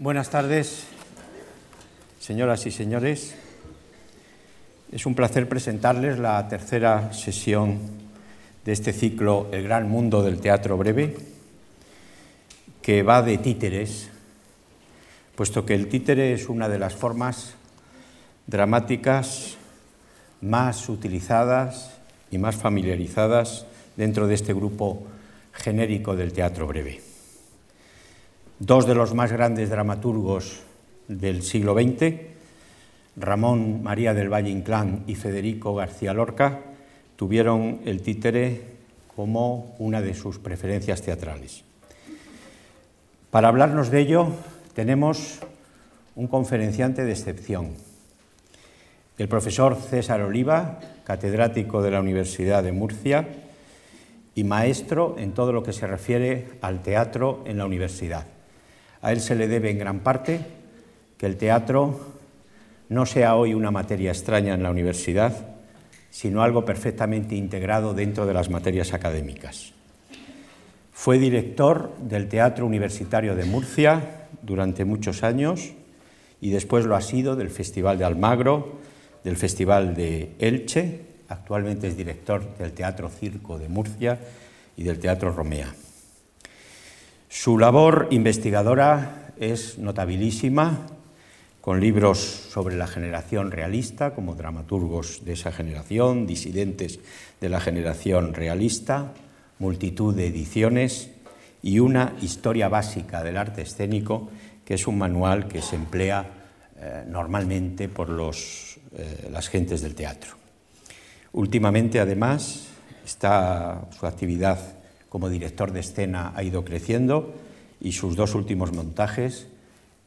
Buenas tardes, señoras y señores. Es un placer presentarles la tercera sesión de este ciclo El gran mundo del teatro breve, que va de títeres, puesto que el títere es una de las formas dramáticas más utilizadas y más familiarizadas dentro de este grupo genérico del teatro breve dos de los más grandes dramaturgos del siglo XX, Ramón María del Valle Inclán y Federico García Lorca, tuvieron el títere como una de sus preferencias teatrales. Para hablarnos de ello tenemos un conferenciante de excepción, el profesor César Oliva, catedrático de la Universidad de Murcia y maestro en todo lo que se refiere al teatro en la universidad. A él se le debe en gran parte que el teatro no sea hoy una materia extraña en la universidad, sino algo perfectamente integrado dentro de las materias académicas. Fue director del Teatro Universitario de Murcia durante muchos años y después lo ha sido del Festival de Almagro, del Festival de Elche, actualmente es director del Teatro Circo de Murcia y del Teatro Romea. Su labor investigadora es notabilísima, con libros sobre la generación realista, como dramaturgos de esa generación, disidentes de la generación realista, multitud de ediciones y una historia básica del arte escénico, que es un manual que se emplea eh, normalmente por los, eh, las gentes del teatro. Últimamente, además, está su actividad como director de escena ha ido creciendo y sus dos últimos montajes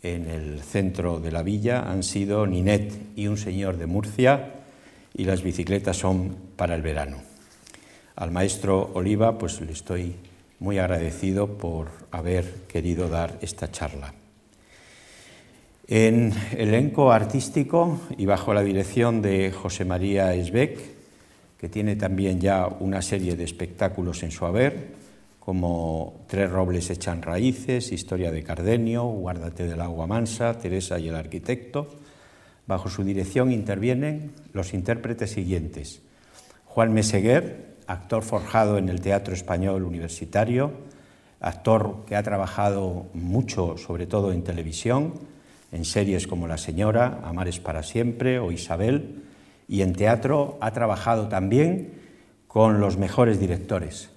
en el centro de la villa han sido Ninet y un señor de Murcia y las bicicletas son para el verano. Al maestro Oliva pues le estoy muy agradecido por haber querido dar esta charla. En elenco artístico y bajo la dirección de José María Esbeck, que tiene también ya una serie de espectáculos en su haber, como Tres robles echan raíces, Historia de Cardenio, Guárdate del agua mansa, Teresa y el arquitecto. Bajo su dirección intervienen los intérpretes siguientes. Juan Meseguer, actor forjado en el Teatro Español Universitario, actor que ha trabajado mucho, sobre todo en televisión, en series como La Señora, Amares para siempre o Isabel, y en teatro ha trabajado también con los mejores directores.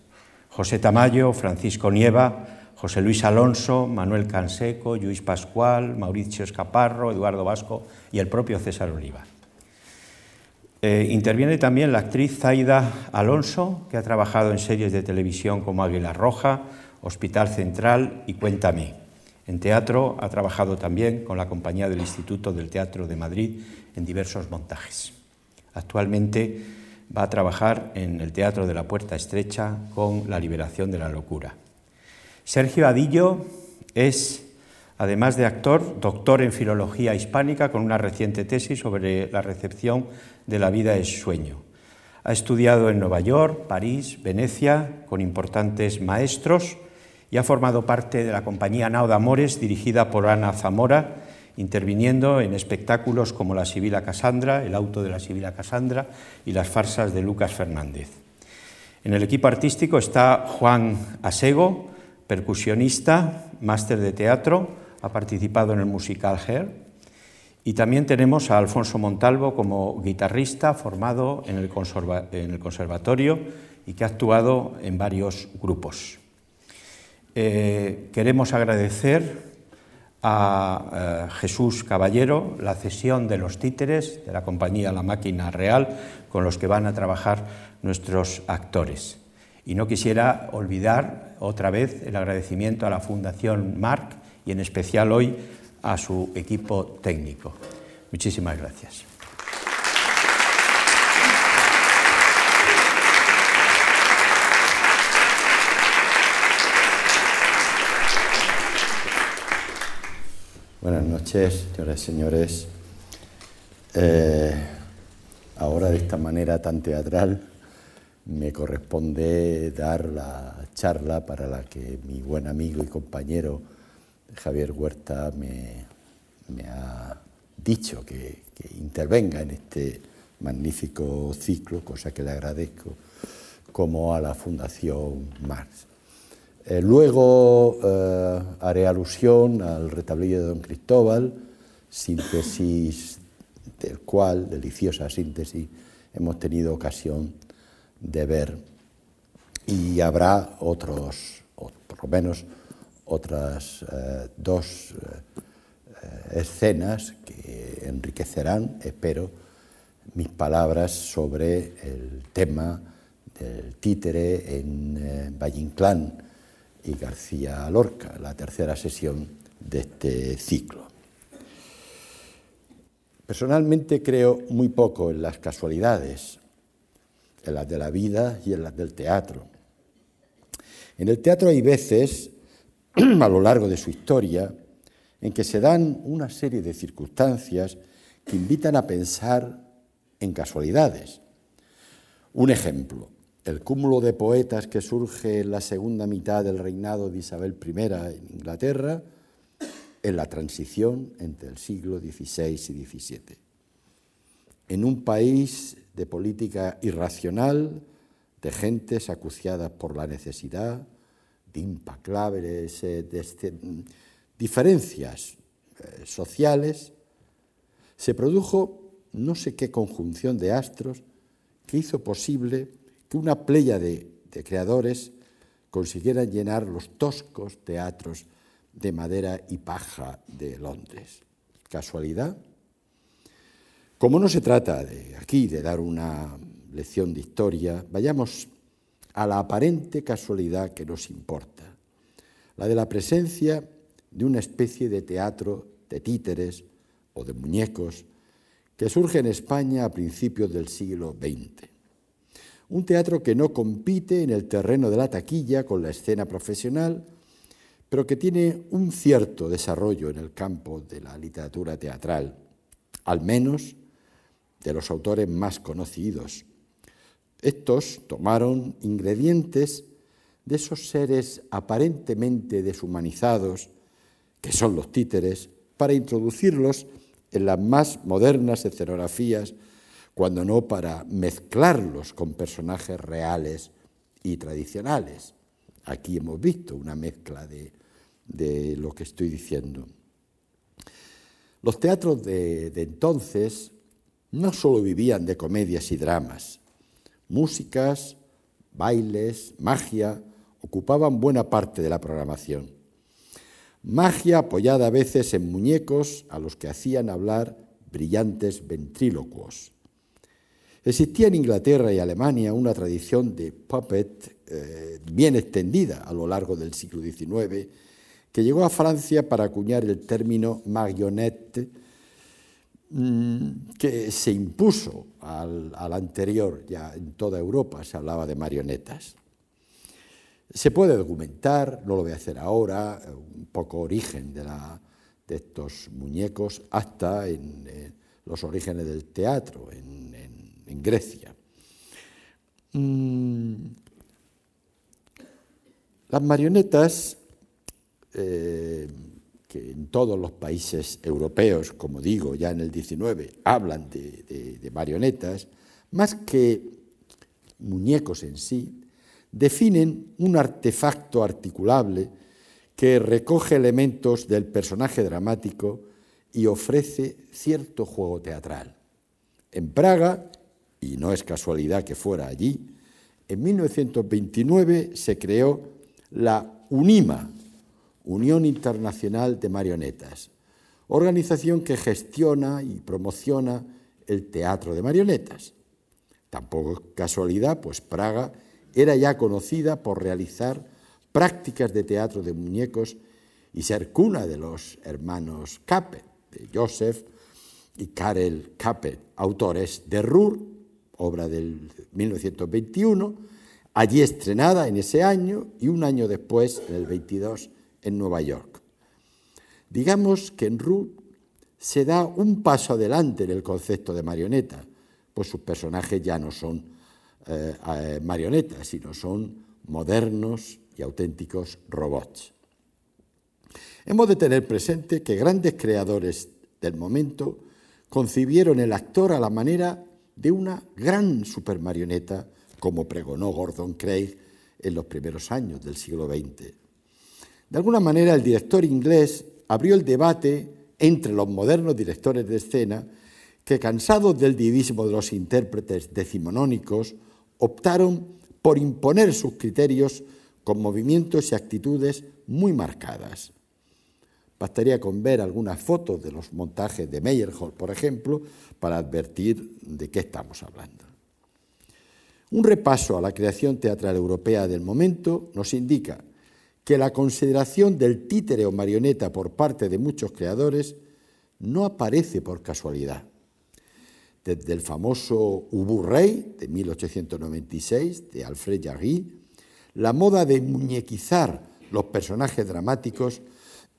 José Tamayo, Francisco Nieva, José Luis Alonso, Manuel Canseco, Luis Pascual, Mauricio Escaparro, Eduardo Vasco y el propio César Oliva. Eh, interviene también la actriz Zaida Alonso, que ha trabajado en series de televisión como Águila Roja, Hospital Central y Cuéntame. En teatro ha trabajado también con la compañía del Instituto del Teatro de Madrid en diversos montajes. Actualmente va a trabajar en el Teatro de la Puerta Estrecha con La Liberación de la Locura. Sergio Adillo es, además de actor, doctor en Filología Hispánica con una reciente tesis sobre la recepción de la vida es sueño. Ha estudiado en Nueva York, París, Venecia, con importantes maestros y ha formado parte de la compañía Nao de Amores, dirigida por Ana Zamora, interviniendo en espectáculos como La Sibila Casandra, El auto de la Sibila Casandra y las farsas de Lucas Fernández. En el equipo artístico está Juan Asego, percusionista, máster de teatro, ha participado en el musical Hair. Y también tenemos a Alfonso Montalvo como guitarrista formado en el, conservatorio y que ha actuado en varios grupos. Eh, queremos agradecer a eh, Jesús Caballero la cesión de los títeres de la compañía La Máquina Real con los que van a trabajar nuestros actores. Y no quisiera olvidar otra vez el agradecimiento a la Fundación Marc y en especial hoy a su equipo técnico. Muchísimas gracias. Buenas noches, señoras y señores. Eh, ahora de esta manera tan teatral me corresponde dar la charla para la que mi buen amigo y compañero Javier Huerta me, ha dicho que, intervenga en este magnífico ciclo, cosa que le agradezco, como a la Fundación Marx. Eh, luego eh, haré alusión al retablillo de Don Cristóbal, síntesis del cual, deliciosa síntesis, hemos tenido ocasión de ver. Y habrá otros, o por lo menos otras eh, dos escenas que enriquecerán, espero, mis palabras sobre el tema del títere en eh, Valle Inclán y García Lorca, la tercera sesión de este ciclo. Personalmente creo muy poco en las casualidades, en las de la vida y en las del teatro. En el teatro hay veces, a lo largo de su historia, en que se dan una serie de circunstancias que invitan a pensar en casualidades. Un ejemplo, el cúmulo de poetas que surge en la segunda mitad del reinado de Isabel I en Inglaterra, en la transición entre el siglo XVI y XVII. En un país de política irracional, de gentes acuciadas por la necesidad, de impaclables eh, diferencias eh, sociales, se produjo no sé qué conjunción de astros que hizo posible que una playa de, de creadores consiguieran llenar los toscos teatros de madera y paja de Londres. ¿Casualidad? Como no se trata de aquí de dar una lección de historia, vayamos a la aparente casualidad que nos importa, la de la presencia de una especie de teatro de títeres o de muñecos que surge en España a principios del siglo XX. Un teatro que no compite en el terreno de la taquilla con la escena profesional, pero que tiene un cierto desarrollo en el campo de la literatura teatral, al menos de los autores más conocidos. Estos tomaron ingredientes de esos seres aparentemente deshumanizados, que son los títeres, para introducirlos en las más modernas escenografías, cuando no para mezclarlos con personajes reales y tradicionales. Aquí hemos visto una mezcla de, lo que estoy diciendo. Los teatros de, de entonces no solo vivían de comedias y dramas, músicas, bailes, magia ocupaban buena parte de la programación. Magia apoyada a veces en muñecos a los que hacían hablar brillantes ventrílocuos. Existía en Inglaterra y Alemania una tradición de puppet eh, bien extendida a lo largo del siglo XIX, que llegó a Francia para acuñar el término marionnette, Mm, que se impuso al, anterior, ya en toda Europa se hablaba de marionetas. Se puede documentar, no lo voy a hacer ahora, un poco origen de, estos muñecos hasta en, los orígenes del teatro en, Grecia. Mm, las marionetas eh, que en todos los países europeos, como digo, ya en el 19, hablan de, marionetas, más que muñecos en sí, definen un artefacto articulable que recoge elementos del personaje dramático y ofrece cierto juego teatral. En Praga, y no es casualidad que fuera allí, en 1929 se creó la UNIMA, Unión Internacional de Marionetas, organización que gestiona y promociona el teatro de marionetas. Tampoco casualidad, pues Praga era ya conocida por realizar prácticas de teatro de muñecos y ser cuna de los hermanos Capet, de Joseph y Karel Capet, autores de Ruhr, obra del 1921, allí estrenada en ese año y un año después, en el 22, en Nueva York. Digamos que en Ruth se da un paso adelante en el concepto de marioneta, pues sus personajes ya no son eh, eh, marionetas, sino son modernos y auténticos robots. Hemos de tener presente que grandes creadores del momento concibieron el actor a la manera de una gran supermarioneta, como pregonó Gordon Craig en los primeros años del siglo XX. De alguna manera, el director inglés abrió el debate entre los modernos directores de escena que, cansados del divismo de los intérpretes decimonónicos, optaron por imponer sus criterios con movimientos y actitudes muy marcadas. Bastaría con ver algunas fotos de los montajes de Meyerhold, por ejemplo, para advertir de qué estamos hablando. Un repaso a la creación teatral europea del momento nos indica que la consideración del títere o marioneta por parte de muchos creadores no aparece por casualidad. Desde el famoso Ubu Rey de 1896 de Alfred Jarry, la moda de muñequizar los personajes dramáticos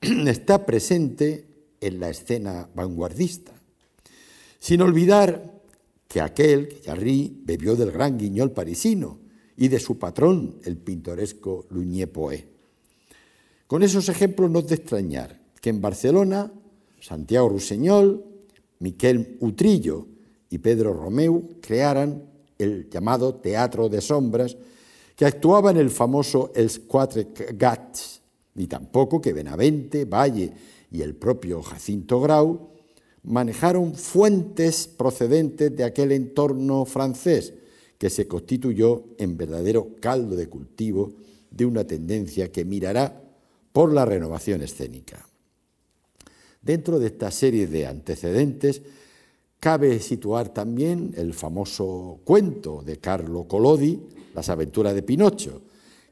está presente en la escena vanguardista. Sin olvidar que aquel, que bebió del gran guiñol parisino y de su patrón, el pintoresco Luñé Poé. Con esos ejemplos no es de extrañar que en Barcelona, Santiago Ruseñol, Miquel Utrillo y Pedro Romeu crearan el llamado Teatro de Sombras, que actuaba en el famoso Els Quatre Gats, ni tampoco que Benavente, Valle y el propio Jacinto Grau manejaron fuentes procedentes de aquel entorno francés que se constituyó en verdadero caldo de cultivo de una tendencia que mirará por la renovación escénica. Dentro de esta serie de antecedentes cabe situar también el famoso cuento de Carlo Collodi, Las aventuras de Pinocho,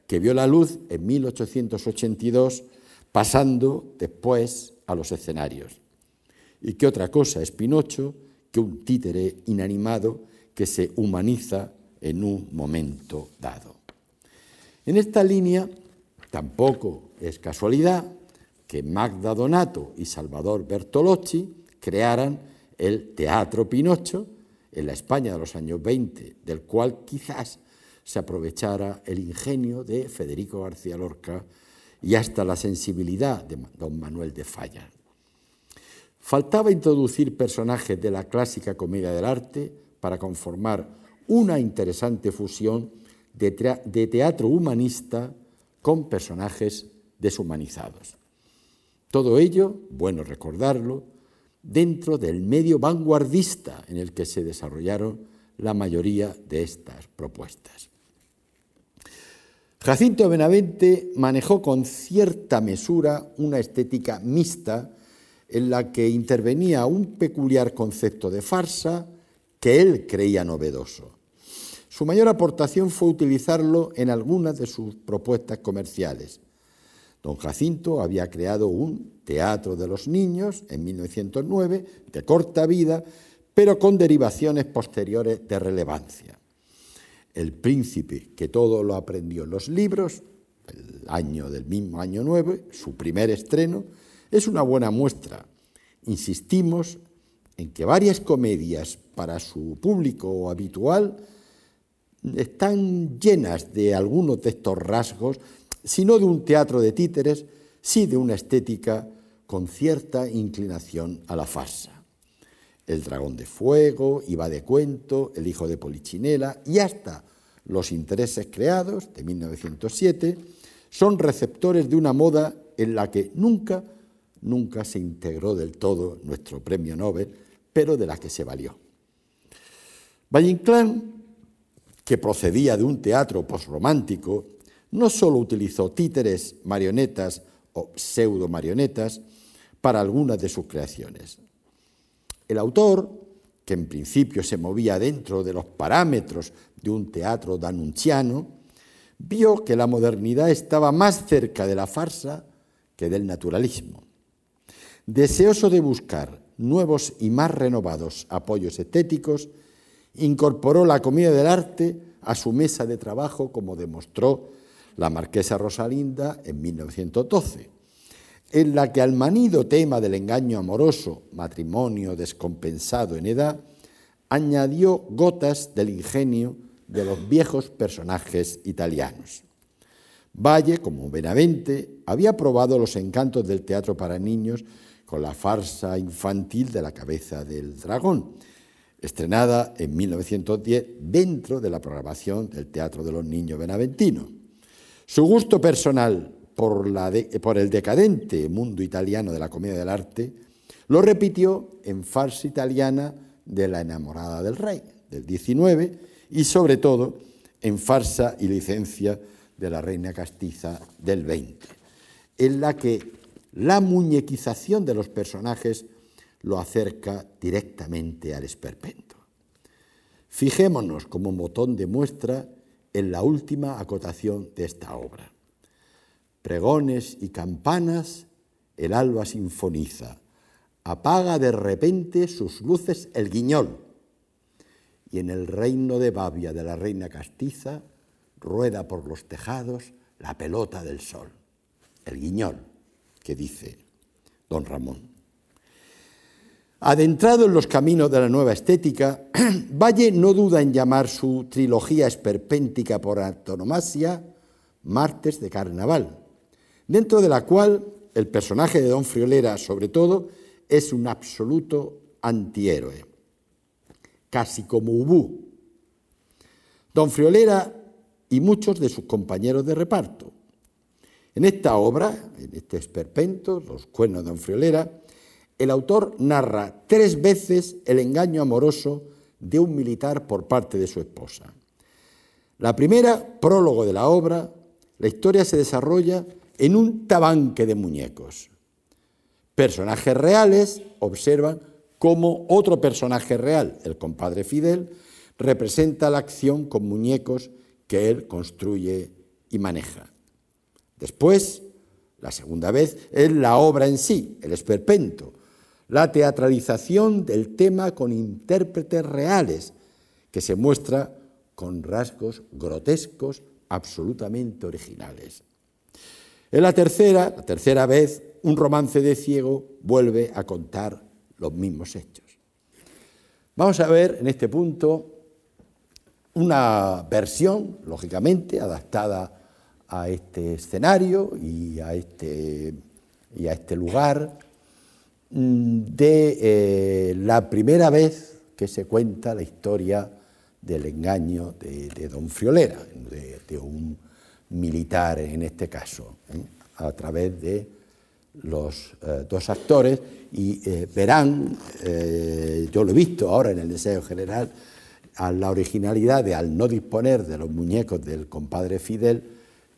que vio la luz en 1882, pasando después a los escenarios. ¿Y qué otra cosa es Pinocho que un títere inanimado que se humaniza en un momento dado? En esta línea tampoco es casualidad que Magda Donato y Salvador Bertolocci crearan el Teatro Pinocho en la España de los años 20, del cual quizás se aprovechara el ingenio de Federico García Lorca y hasta la sensibilidad de don Manuel de Falla. Faltaba introducir personajes de la clásica comedia del arte para conformar una interesante fusión de, teatro humanista con personajes deshumanizados. Todo ello, bueno recordarlo, dentro del medio vanguardista en el que se desarrollaron la mayoría de estas propuestas. Jacinto Benavente manejó con cierta mesura una estética mixta en la que intervenía un peculiar concepto de farsa que él creía novedoso. Su mayor aportación fue utilizarlo en algunas de sus propuestas comerciales, Don Jacinto había creado un Teatro de los Niños en 1909, de corta vida, pero con derivaciones posteriores de relevancia. El príncipe, que todo lo aprendió en los libros, el año del mismo año 9, su primer estreno, es una buena muestra. Insistimos en que varias comedias para su público habitual están llenas de algunos de estos rasgos sino de un teatro de títeres, sí de una estética con cierta inclinación a la farsa. El dragón de fuego, Iba de cuento, El hijo de Polichinela y hasta Los intereses creados de 1907 son receptores de una moda en la que nunca, nunca se integró del todo nuestro premio Nobel, pero de la que se valió. Valle que procedía de un teatro posromántico no solo utilizó títeres, marionetas o pseudo marionetas para algunas de sus creaciones. El autor, que en principio se movía dentro de los parámetros de un teatro danunciano, vio que la modernidad estaba más cerca de la farsa que del naturalismo. Deseoso de buscar nuevos y más renovados apoyos estéticos, incorporó la comida del arte a su mesa de trabajo, como demostró la marquesa Rosalinda en 1912, en la que al manido tema del engaño amoroso, matrimonio descompensado en edad, añadió gotas del ingenio de los viejos personajes italianos. Valle, como Benavente, había probado los encantos del teatro para niños con la farsa infantil de la cabeza del dragón, estrenada en 1910 dentro de la programación del Teatro de los Niños Benaventino. Su gusto personal por, el decadente mundo italiano de la comedia del arte lo repitió en farsa italiana de La enamorada del rey, del 19, y sobre todo en farsa y licencia de la reina castiza del 20, en la que la muñequización de los personajes lo acerca directamente al esperpento. Fijémonos como botón de muestra en la última acotación de esta obra. Pregones y campanas, el alba sinfoniza, apaga de repente sus luces el guiñol, y en el reino de Babia de la reina castiza rueda por los tejados la pelota del sol, el guiñol, que dice don Ramón. Adentrado en los caminos de la nueva estética, Valle no duda en llamar su trilogía esperpéntica por antonomasia Martes de Carnaval, dentro de la cual el personaje de Don Friolera, sobre todo, es un absoluto antihéroe, casi como Ubú. Don Friolera y muchos de sus compañeros de reparto. En esta obra, en este esperpento, Los cuernos de Don Friolera, el autor narra tres veces el engaño amoroso de un militar por parte de su esposa. La primera, prólogo de la obra, la historia se desarrolla en un tabanque de muñecos. Personajes reales observan cómo otro personaje real, el compadre Fidel, representa la acción con muñecos que él construye y maneja. Después, la segunda vez, es la obra en sí, el esperpento, la teatralización del tema con intérpretes reales, que se muestra con rasgos grotescos absolutamente originales. En la tercera, la tercera vez, un romance de ciego vuelve a contar los mismos hechos. Vamos a ver en este punto una versión, lógicamente, adaptada a este escenario y a este, y a este lugar, mm, de eh, la primera vez que se cuenta la historia del engaño de, don Friolera, de, un militar en este caso, ¿eh? a través de los eh, dos actores y verán, yo lo he visto ahora en el Deseo General, a la originalidad de al no disponer de los muñecos del compadre Fidel,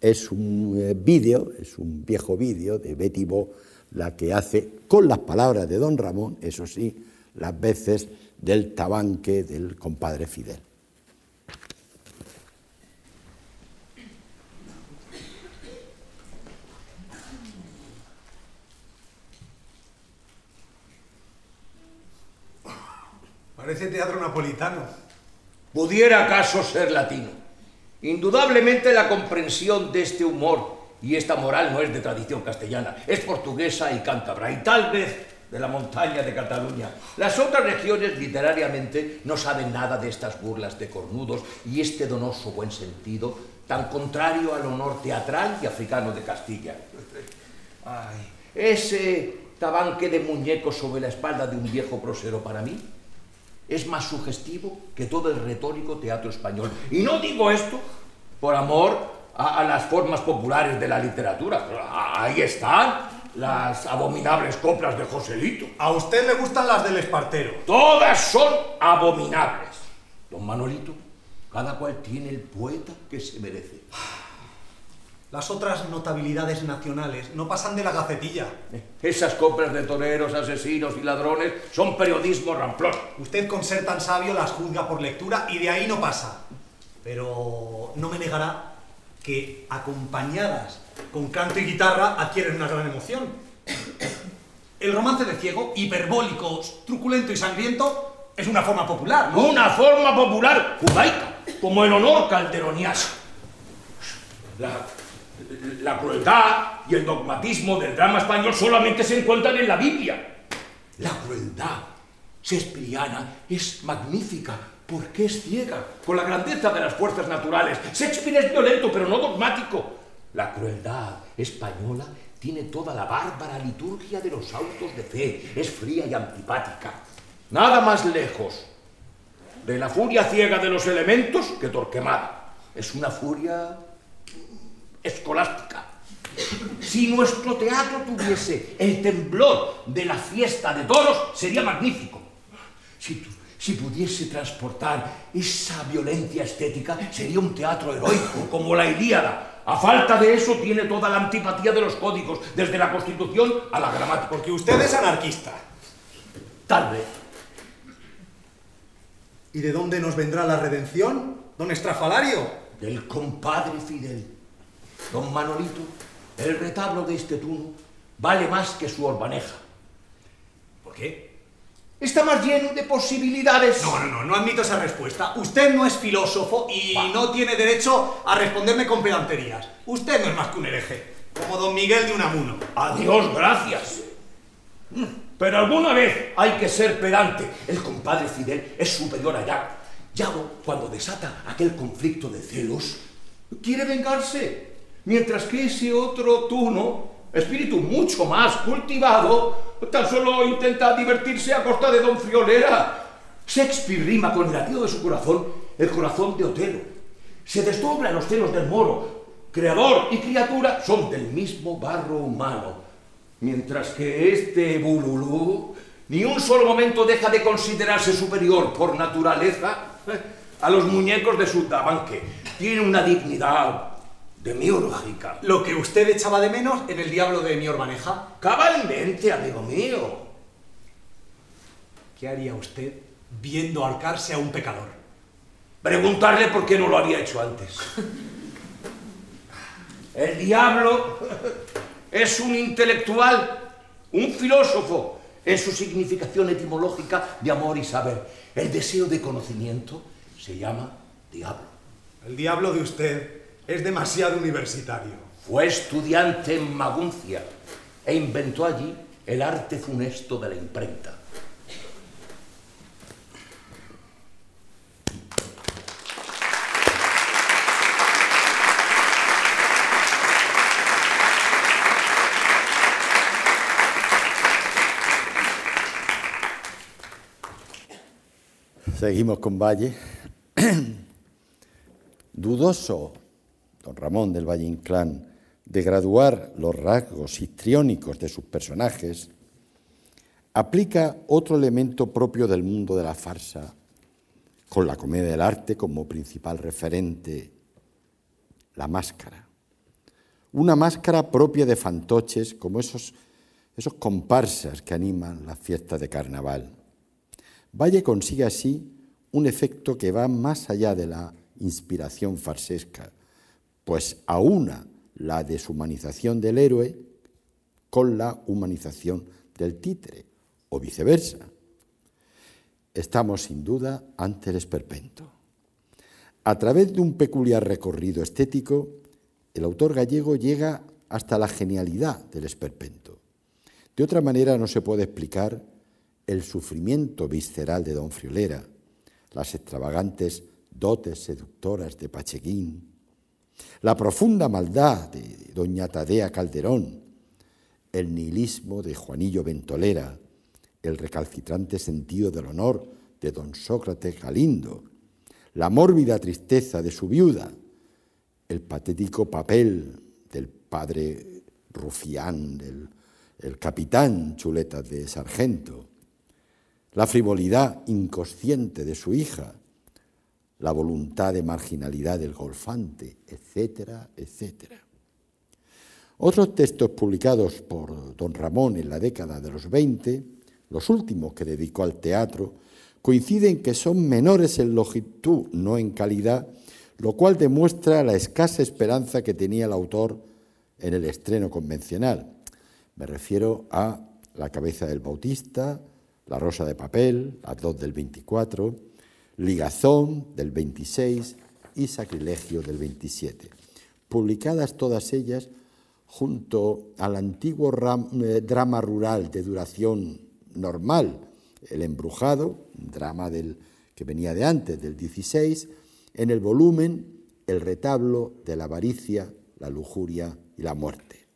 es un eh, vídeo, es un viejo vídeo de Betty Bo, la que hace con las palabras de don Ramón, eso sí, las veces del tabanque del compadre Fidel. Parece teatro napolitano. ¿Pudiera acaso ser latino? Indudablemente la comprensión de este humor y esta moral no es de tradición castellana, es portuguesa y cántabra, y tal vez de la montaña de Cataluña. Las otras regiones literariamente no saben nada de estas burlas de cornudos y este donoso buen sentido tan contrario al honor teatral y africano de Castilla. Ay, ese tabanque de muñecos sobre la espalda de un viejo prosero para mí es más sugestivo que todo el retórico teatro español. Y no digo esto por amor a, las formas populares de la literatura. Ahí están las abominables coplas de Joselito. A usted le gustan las del Espartero. Todas son abominables. Don Manolito, cada cual tiene el poeta que se merece. Las otras notabilidades nacionales no pasan de la gacetilla. Esas coplas de toreros, asesinos y ladrones son periodismo ramplón. Usted, con ser tan sabio, las juzga por lectura y de ahí no pasa. Pero no me negará que, acompañadas con canto y guitarra, adquieren una gran emoción. El romance de ciego, hiperbólico, truculento y sangriento, es una forma popular, ¿no? Una forma popular judaica, como el honor calderoniano. La la crueldad y el dogmatismo del drama español solamente se encuentran en la Biblia. La crueldad shakespeariana es magnífica porque es ciega con la grandeza de las fuerzas naturales. Shakespeare es violento pero no dogmático. La crueldad española tiene toda la bárbara liturgia de los autos de fe. Es fría y antipática. Nada más lejos de la furia ciega de los elementos que Torquemada. Es una furia escolástica. Si nuestro teatro tuviese el temblor de la fiesta de toros, sería magnífico. Si, si pudiese transportar esa violencia estética, sería un teatro heroico, como la Ilíada. A falta de eso, tiene toda la antipatía de los códigos, desde la Constitución a la gramática. Porque usted es anarquista. Tal vez. ¿Y de dónde nos vendrá la redención, don Estrafalario? Del compadre Fidel. Don Manolito, el retablo de este tuno vale más que su orbaneja. ¿Por qué? Está más lleno de posibilidades. No, no, no, no admito esa respuesta. Usted no es filósofo y no tiene derecho a responderme con pedanterías. Usted no es más que un hereje, como don Miguel de Unamuno. Adiós, gracias. Pero alguna vez hay que ser pedante. El compadre Fidel es superior a Yago. Yago, cuando desata aquel conflicto de celos, quiere vengarse. Mientras que ese otro tuno, espíritu mucho más cultivado, tan solo intenta divertirse a costa de Don Friolera. Shakespeare rima con el latido de su corazón el corazón de Otelo. Se desdobla los celos del moro. Creador y criatura son del mismo barro humano. Mientras que este Bululú ni un solo momento deja de considerarse superior por naturaleza eh, a los muñecos de su tabanque. Tiene una dignidad demiúrgica. Lo que usted echaba de menos en el diablo de mi orbaneja. Cabalmente, amigo mío. ¿Qué haría usted viendo ahorcarse a un pecador? Preguntarle por qué no lo había hecho antes. El diablo es un intelectual, un filósofo, en su significación etimológica de amor y saber. El deseo de conocimiento se llama diablo. El diablo de usted es demasiado universitario. Fue estudiante en Maguncia e inventó allí el arte funesto de la imprenta. Seguimos con Valle. Dudoso don Ramón del Valle Inclán de graduar los rasgos histriónicos de sus personajes, aplica otro elemento propio del mundo de la farsa, con la comedia del arte como principal referente, la máscara. Una máscara propia de fantoches, como esos, esos comparsas que animan las fiestas de carnaval. Valle consigue así un efecto que va más allá de la inspiración farsesca, pues aúna la deshumanización del héroe con la humanización del títere, o viceversa. Estamos sin duda ante el esperpento. A través de un peculiar recorrido estético, el autor gallego llega hasta la genialidad del esperpento. De otra manera no se puede explicar el sufrimiento visceral de don Friolera, las extravagantes dotes seductoras de Pachequín, la profunda maldad de doña Tadea Calderón, el nihilismo de Juanillo Ventolera, el recalcitrante sentido del honor de don Sócrates Galindo, la mórbida tristeza de su viuda, el patético papel del padre rufián, del el capitán chuleta de sargento, la frivolidad inconsciente de su hija, la voluntad de marginalidad del golfante, etcétera, etcétera. Otros textos publicados por don Ramón en la década de los 20, los últimos que dedicó al teatro, coinciden que son menores en longitud, no en calidad, lo cual demuestra la escasa esperanza que tenía el autor en el estreno convencional. Me refiero a La cabeza del Bautista, la Rosa de Papel, las dos del 24, Ligazón del 26 y Sacrilegio del 27, publicadas todas ellas junto al antiguo eh, drama rural de duración normal, El Embrujado, drama del, que venía de antes, del 16, en el volumen El retablo de la avaricia la lujuria y la muerte.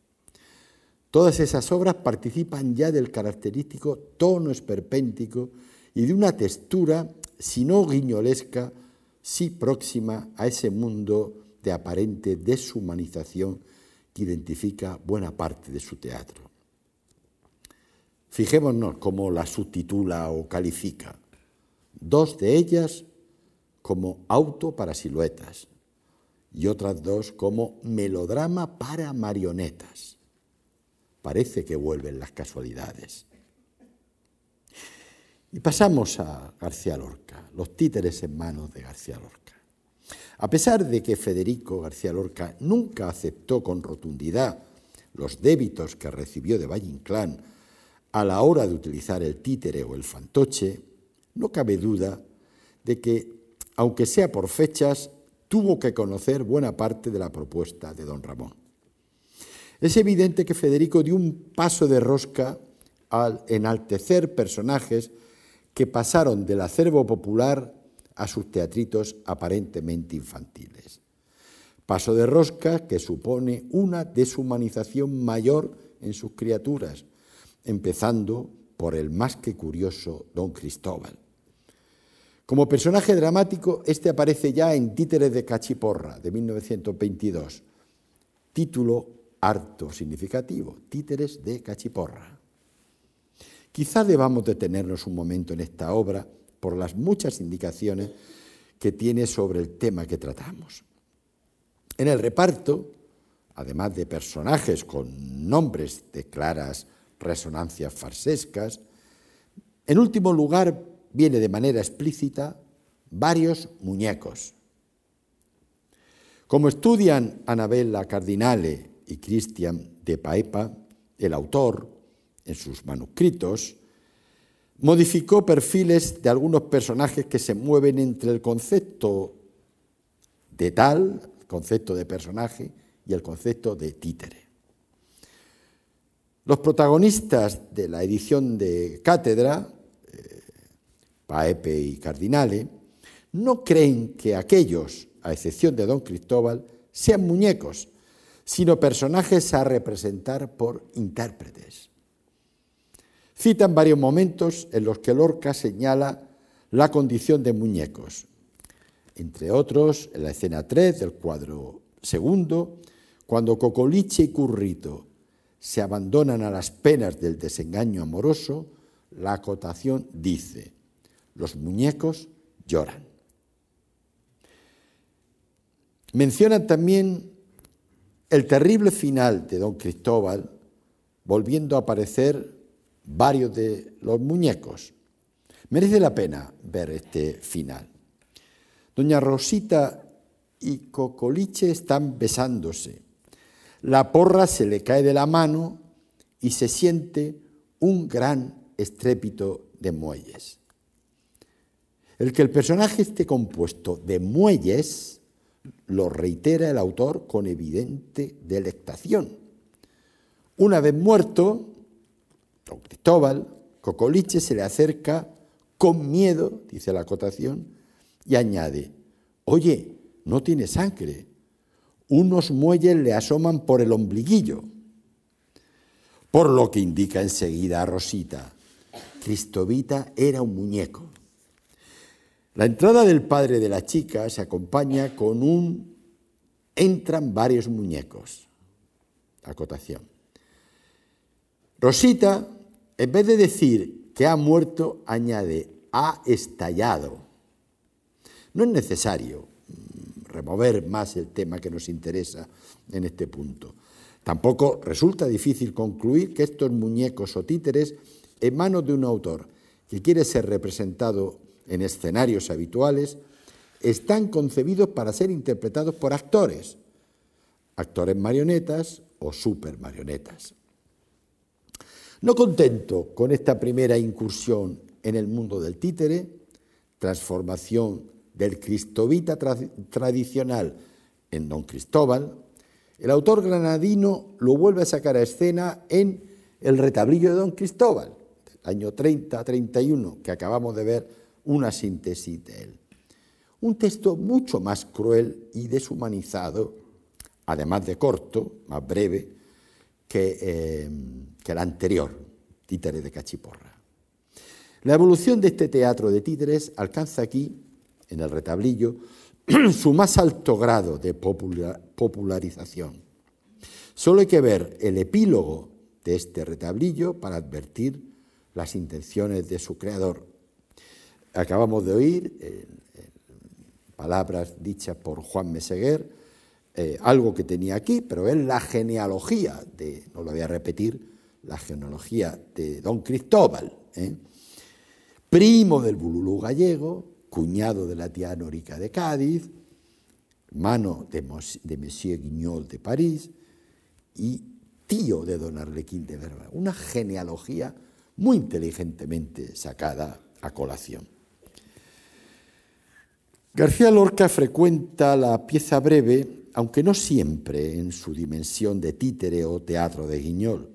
Todas esas obras participan ya del característico tono esperpéntico y de una textura, si no guiñolesca, sí próxima a ese mundo de aparente deshumanización que identifica buena parte de su teatro. Fijémonos cómo la subtitula o califica. Dos de ellas como auto para siluetas y otras dos como melodrama para marionetas. Parece que vuelven las casualidades. Y pasamos a García Lorca, los títeres en manos de García Lorca. A pesar de que Federico García Lorca nunca aceptó con rotundidad los débitos que recibió de Valle Inclán a la hora de utilizar el títere o el fantoche, no cabe duda de que, aunque sea por fechas, tuvo que conocer buena parte de la propuesta de don Ramón. Es evidente que Federico dio un paso de rosca al enaltecer personajes que pasaron del acervo popular a sus teatritos aparentemente infantiles. Paso de rosca que supone una deshumanización mayor en sus criaturas, empezando por el más que curioso don Cristóbal. Como personaje dramático, este aparece ya en Títeres de Cachiporra, de 1922, título harto significativo, Títeres de Cachiporra. Quizá debamos detenernos un momento en esta obra por las muchas indicaciones que tiene sobre el tema que tratamos. En el reparto, además de personajes con nombres de claras resonancias farsescas. En último lugar, viene de manera explícita varios muñecos. Como estudian Anabella Cardinale y Christian de Paepa, el autor, en sus manuscritos, modificó perfiles de algunos personajes que se mueven entre el concepto de tal, el concepto de personaje, y el concepto de títere. Los protagonistas de la edición de Cátedra, eh, Paepe y Cardinale, no creen que aquellos, a excepción de don Cristóbal, sean muñecos, sino personajes a representar por intérpretes. Citan varios momentos en los que Lorca señala la condición de muñecos, entre otros en la escena 3 del cuadro segundo, cuando Cocoliche y Currito se abandonan a las penas del desengaño amoroso, la acotación dice, los muñecos lloran. Mencionan también el terrible final de don Cristóbal, volviendo a aparecer varios de los muñecos. Merece la pena ver este final. Doña Rosita y Cocoliche están besándose la porra se le cae de la mano y se siente un gran estrépito de muelles. El que el personaje esté compuesto de muelles lo reitera el autor con evidente delectación. Una vez muerto, don Cristóbal, Cocoliche se le acerca con miedo, dice la acotación, y añade, oye, no tiene sangre, unos muelles le asoman por el ombliguillo, por lo que indica enseguida a Rosita, Cristovita era un muñeco. La entrada del padre de la chica se acompaña con un entran varios muñecos. Acotación. Rosita, en vez de decir que ha muerto, añade ha estallado. No es necesario remover más el tema que nos interesa en este punto. Tampoco resulta difícil concluir que estos muñecos o títeres, en manos de un autor que quiere ser representado en escenarios habituales, están concebidos para ser interpretados por actores, actores marionetas o supermarionetas. No contento con esta primera incursión en el mundo del títere, transformación del cristovita tradicional en Don Cristóbal, el autor granadino lo vuelve a sacar a escena en El retablillo de Don Cristóbal, del año 30-31, que acabamos de ver una síntesis de él. Un texto mucho más cruel y deshumanizado, además de corto, más breve, que, eh, que el anterior, Títeres de Cachiporra. La evolución de este teatro de títeres alcanza aquí, en el retablillo, su más alto grado de popularización. Solo hay que ver el epílogo de este retablillo para advertir las intenciones de su creador. Acabamos de oír palabras dichas por Juan Meseguer, eh, algo que tenía aquí, pero es la genealogía de, no lo voy a repetir, la genealogía de don Cristóbal, ¿eh? primo del Bululú gallego, cuñado de la tía Norica de Cádiz, mano de, Monsieur Guignol de París y tío de don Arlequín de Verba. Una genealogía muy inteligentemente sacada a colación. García Lorca frecuenta la pieza breve, aunque no siempre en su dimensión de títere o teatro de guiñol.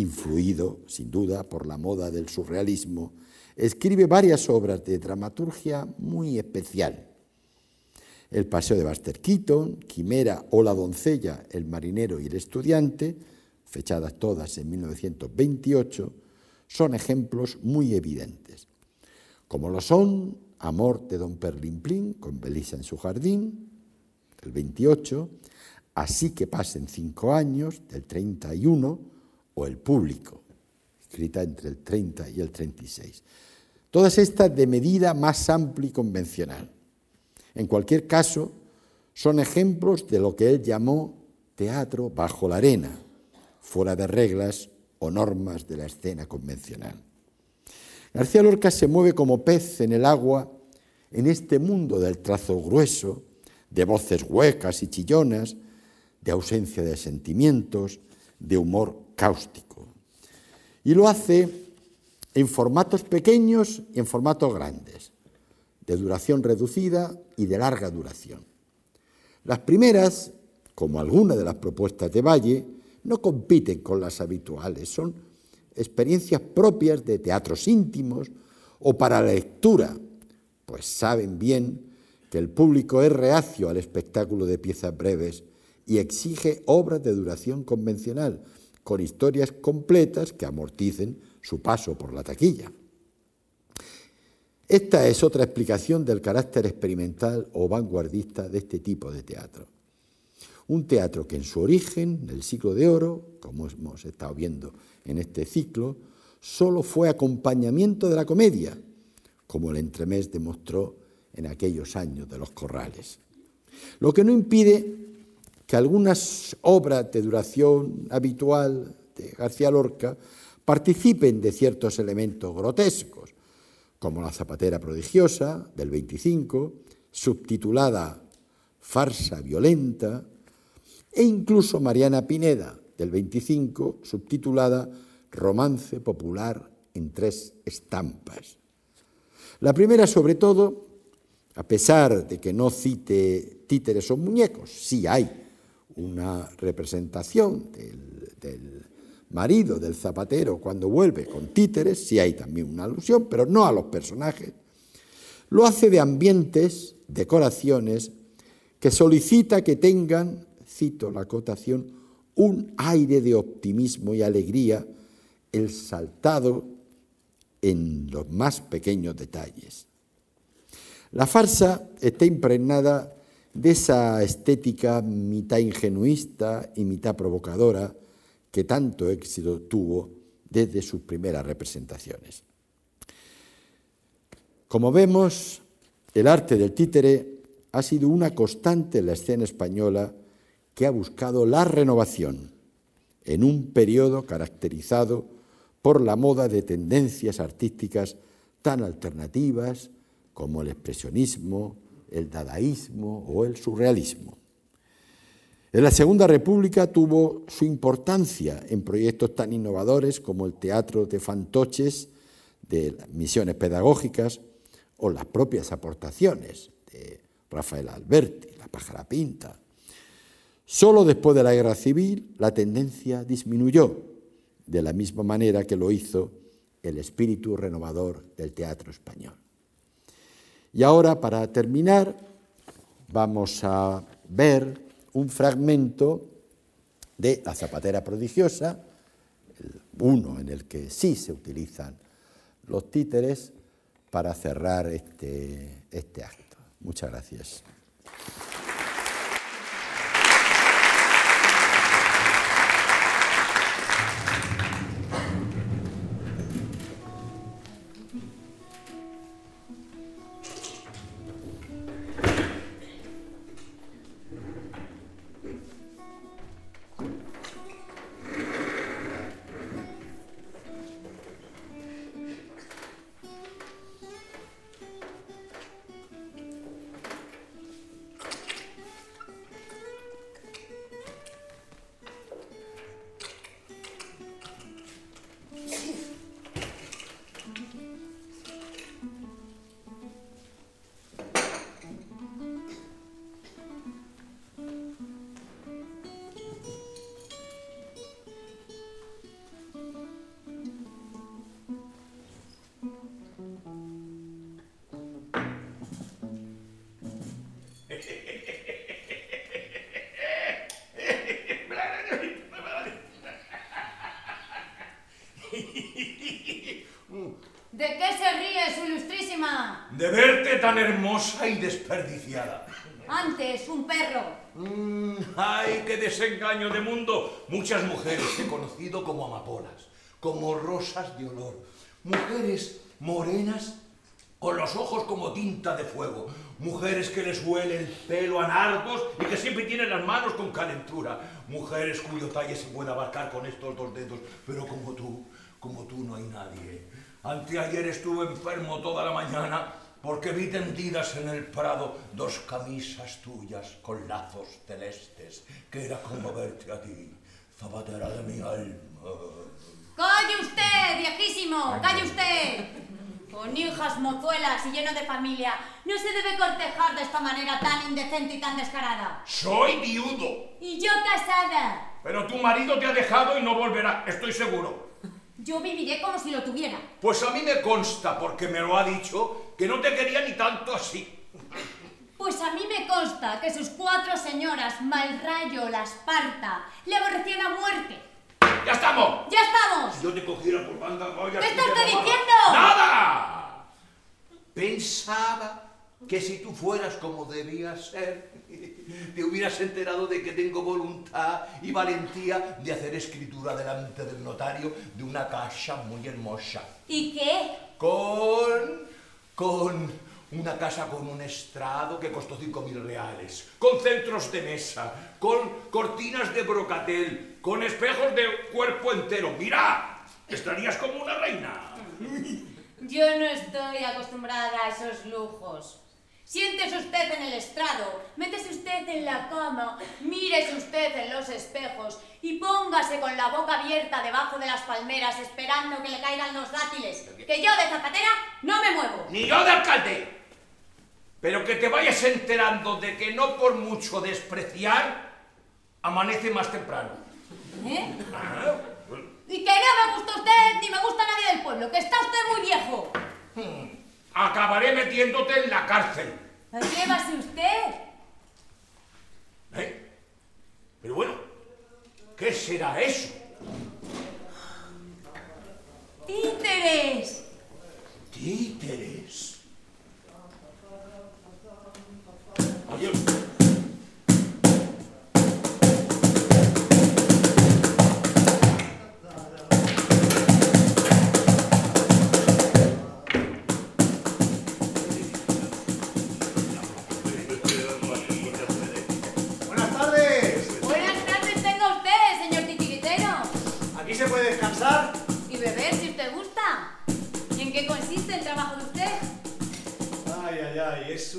Influido, sin duda, por la moda del surrealismo, escribe varias obras de dramaturgia muy especial. El Paseo de Buster Keaton, Quimera o La doncella, El marinero y el estudiante, fechadas todas en 1928, son ejemplos muy evidentes, como lo son Amor de Don Perlimplín con Belisa en su jardín, el 28, Así que pasen cinco años, del 31, o El Público, escrita entre el 30 y el 36. Todas estas de medida más amplia y convencional. En cualquier caso, son ejemplos de lo que él llamó teatro bajo la arena, fuera de reglas o normas de la escena convencional. García Lorca se mueve como pez en el agua en este mundo del trazo grueso, de voces huecas y chillonas, de ausencia de sentimientos, de humor cáustico. Y lo hace en formatos pequeños y en formatos grandes, de duración reducida y de larga duración. Las primeras, como algunas de las propuestas de Valle, no compiten con las habituales, son experiencias propias de teatros íntimos o para la lectura, pues saben bien que el público es reacio al espectáculo de piezas breves y exige obras de duración convencional, con historias completas que amorticen su paso por la taquilla. Esta es otra explicación del carácter experimental o vanguardista de este tipo de teatro. Un teatro que en su origen, en el siglo de oro, como hemos estado viendo en este ciclo, solo fue acompañamiento de la comedia, como el entremés demostró en aquellos años de los corrales. Lo que no impide que algunas obras de duración habitual de García Lorca participen de ciertos elementos grotescos, como La Zapatera Prodigiosa del 25, subtitulada Farsa Violenta, e incluso Mariana Pineda, del 25, subtitulada Romance Popular en tres estampas. La primera, sobre todo, a pesar de que no cite títeres o muñecos, sí hay una representación del, marido del zapatero cuando vuelve con títeres, sí hay también una alusión, pero no a los personajes. Lo hace de ambientes, decoraciones, que solicita que tengan cito la acotación, un aire de optimismo y alegría, el saltado en los más pequeños detalles. La farsa está impregnada de esa estética mitad ingenuista y mitad provocadora que tanto éxito tuvo desde sus primeras representaciones. Como vemos, el arte del títere ha sido una constante en la escena española que ha buscado la renovación en un periodo caracterizado por la moda de tendencias artísticas tan alternativas como el expresionismo, el dadaísmo o el surrealismo. En la Segunda República tuvo su importancia en proyectos tan innovadores como el Teatro de Fantoches de misiones pedagógicas o las propias aportaciones de Rafael Alberti, La Pájara Pinta, Solo después de la guerra civil la tendencia disminuyó, de la misma manera que lo hizo el espíritu renovador del teatro español. Y ahora, para terminar, vamos a ver un fragmento de La Zapatera Prodigiosa, uno en el que sí se utilizan los títeres para cerrar este, este acto. Muchas gracias. ¿De qué se ríe, su ilustrísima? De verte tan hermosa y desperdiciada. Antes, un perro. Mm, ¡Ay, qué desengaño de mundo! Muchas mujeres he conocido como amapolas, como rosas de olor. Mujeres morenas con los ojos como tinta de fuego. Mujeres que les huele el pelo a narcos y que siempre tienen las manos con calentura. Mujeres cuyo talle se puede abarcar con estos dos dedos. Pero como tú, como tú no hay nadie. Anteayer estuve enfermo toda la mañana porque vi tendidas en el prado dos camisas tuyas con lazos celestes, que era como verte a ti, zapatera de mi alma. ¡Calle usted, viejísimo! ¡Calle usted! Con hijas mozuelas y lleno de familia, no se debe cortejar de esta manera tan indecente y tan descarada. Soy viudo, Y yo casada. pero tu marido te ha dejado y no volverá, estoy seguro. Yo viviré como si lo tuviera. Pues a mí me consta, porque me lo ha dicho, que no te quería ni tanto así. Pues a mí me consta que sus cuatro señoras, Malrayo, la Esparta, le aborrecían a muerte. ¡Ya estamos! ¡Ya estamos! Si yo te cogiera por banda, vaya... ¿Qué si está te diciendo? ¡Nada! Pensaba que si tú fueras como debías ser, te hubieras enterado de que tengo voluntad y valentía de hacer escritura delante del notario de una casa muy hermosa. ¿Y qué? Con. con una casa con un estrado que costó cinco mil reales, con centros de mesa, con cortinas de brocatel, con espejos de cuerpo entero. ¡Mira! Estarías como una reina. Yo no estoy acostumbrada a esos lujos. Siéntese usted en el estrado, métese usted en la cama, mírese usted en los espejos y póngase con la boca abierta debajo de las palmeras esperando que le caigan los dátiles. Que yo de zapatera no me muevo. Ni yo de alcalde. Pero que te vayas enterando de que no por mucho despreciar, amanece más temprano. ¿Eh? Ah, Y que no me gusta usted ni me gusta nadie del pueblo, que está usted muy viejo. Acabaré metiéndote en la cárcel. Llévase usted. ¿Eh? Pero bueno, ¿qué será eso? Títeres. Títeres. Oye,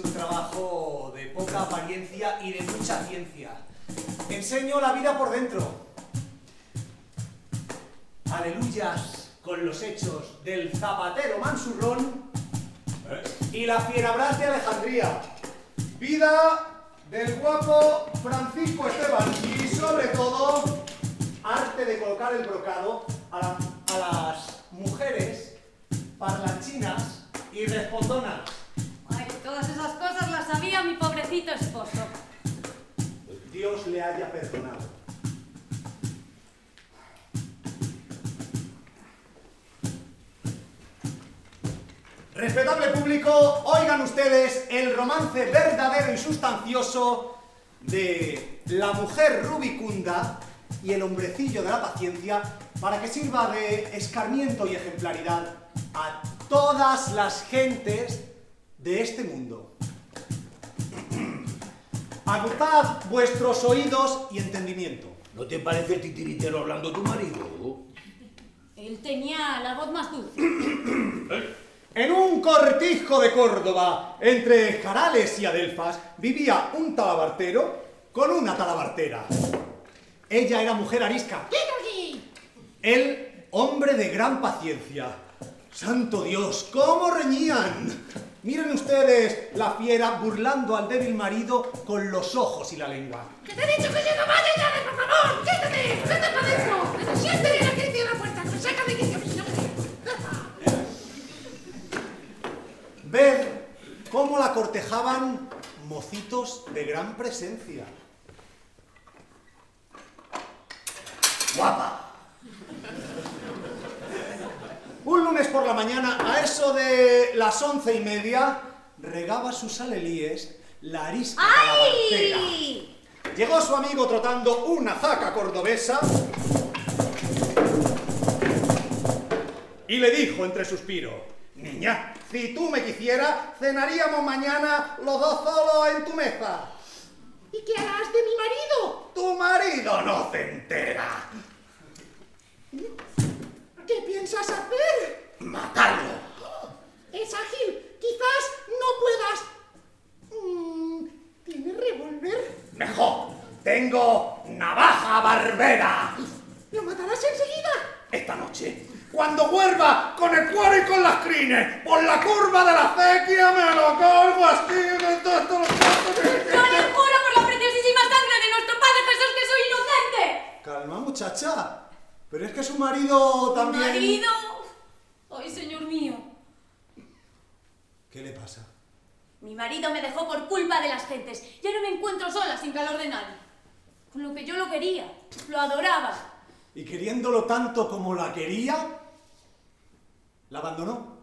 un trabajo de poca apariencia y de mucha ciencia. Enseño la vida por dentro. Aleluyas con los hechos del zapatero mansurrón y la fierabras de Alejandría. Vida del guapo Francisco Esteban y sobre todo arte de colocar el brocado a, la- a las mujeres parlanchinas y respondonas. Cosas las sabía mi pobrecito esposo. Dios le haya perdonado. Respetable público, oigan ustedes el romance verdadero y sustancioso de la mujer rubicunda y el hombrecillo de la paciencia para que sirva de escarmiento y ejemplaridad a todas las gentes de este mundo. Aguzad vuestros oídos y entendimiento. ¿No te parece titiritero hablando tu marido? Él tenía la voz más dulce. En un cortijo de Córdoba, entre Jarales y Adelfas, vivía un talabartero con una talabartera. Ella era mujer arisca. Él, hombre de gran paciencia. ¡Santo Dios! ¿Cómo reñían? Miren ustedes la fiera burlando al débil marido con los ojos y la lengua. ¡Que te he dicho que yo no vaya ya, por favor! ¡Quítate! ¡Vete para adentro! ¡Que te sientes bien aquí cierra la puerta! ¡Que me saca de aquí! Ver cómo la cortejaban mocitos de gran presencia. ¡Guapa! Un lunes por la mañana, a eso de las once y media, regaba sus alelíes la arisca. ¡Ay! Llegó su amigo trotando una zaca cordobesa y le dijo entre suspiros, Niña, si tú me quisieras, cenaríamos mañana los dos solos en tu mesa. ¿Y qué harás de mi marido? Tu marido no se entera. ¿Qué piensas hacer? Matarlo. Es ágil. Quizás no puedas. Mm, ¿Tiene revólver? Mejor, tengo navaja barbera. ¿Lo matarás enseguida? Esta noche, cuando vuelva con el cuero y con las crines, por la curva de la acequia me lo cargo así de todo los ¡Yo le juro por la preciosísima sangre de nuestro Padre Jesús que soy inocente! Calma, muchacha. Pero es que su marido también. ¡Marido! ¡Ay, señor mío! ¿Qué le pasa? Mi marido me dejó por culpa de las gentes. Ya no me encuentro sola sin calor de nadie. Con lo que yo lo quería, lo adoraba. Y queriéndolo tanto como la quería, la abandonó.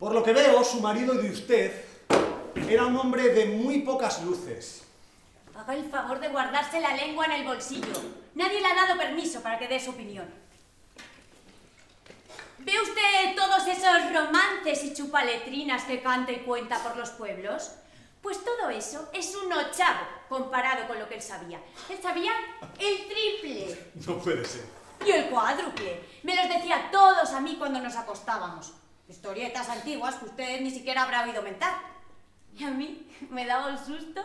Por lo que veo, su marido de usted era un hombre de muy pocas luces. Haga el favor de guardarse la lengua en el bolsillo. Nadie le ha dado permiso para que dé su opinión. ¿Ve usted todos esos romances y chupaletrinas que canta y cuenta por los pueblos? Pues todo eso es un ochavo comparado con lo que él sabía. Él sabía el triple No puede ser. y el cuádruple. Me los decía todos a mí cuando nos acostábamos. Historietas antiguas que usted ni siquiera habrá oído mentar. Y a mí me daba el susto.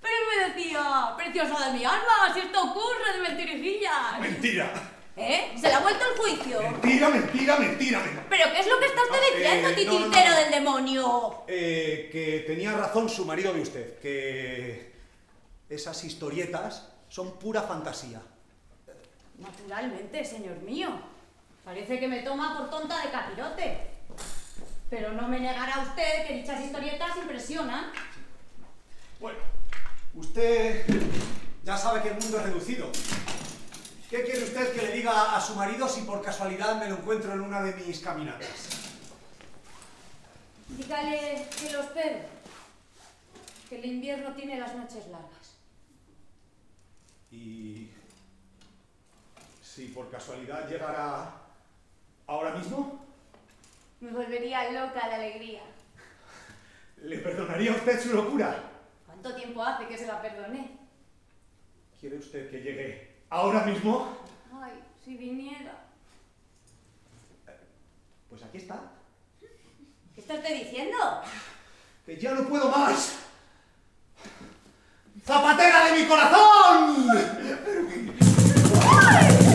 Pero me decía, preciosa de mi alma, si esto ocurre de mentirijillas. Mentira. ¿Eh? ¿Se le ha vuelto el juicio? Mentira, mentira, mentira. mentira. ¿Pero qué es lo que está usted Ah, eh, diciendo, no, no, no. del demonio? Eh, que tenía razón su marido de usted, que esas historietas son pura fantasía. Naturalmente, señor mío. Parece que me toma por tonta de capirote. Pero no me negará usted que dichas historietas impresionan. Bueno, usted ya sabe que el mundo es reducido. ¿Qué quiere usted que le diga a su marido si por casualidad me lo encuentro en una de mis caminatas? Dígale que lo espero. Que el invierno tiene las noches largas. Y si por casualidad llegara ahora mismo, Me volvería loca de alegría. ¿le perdonaría a usted su locura? ¿Cuánto tiempo hace que se la perdoné? ¿Quiere usted que llegue ahora mismo? Ay, si viniera. Pues aquí está. ¿Qué está usted diciendo? ¡Que ya no puedo más! ¡Zapatera de mi corazón! Pero,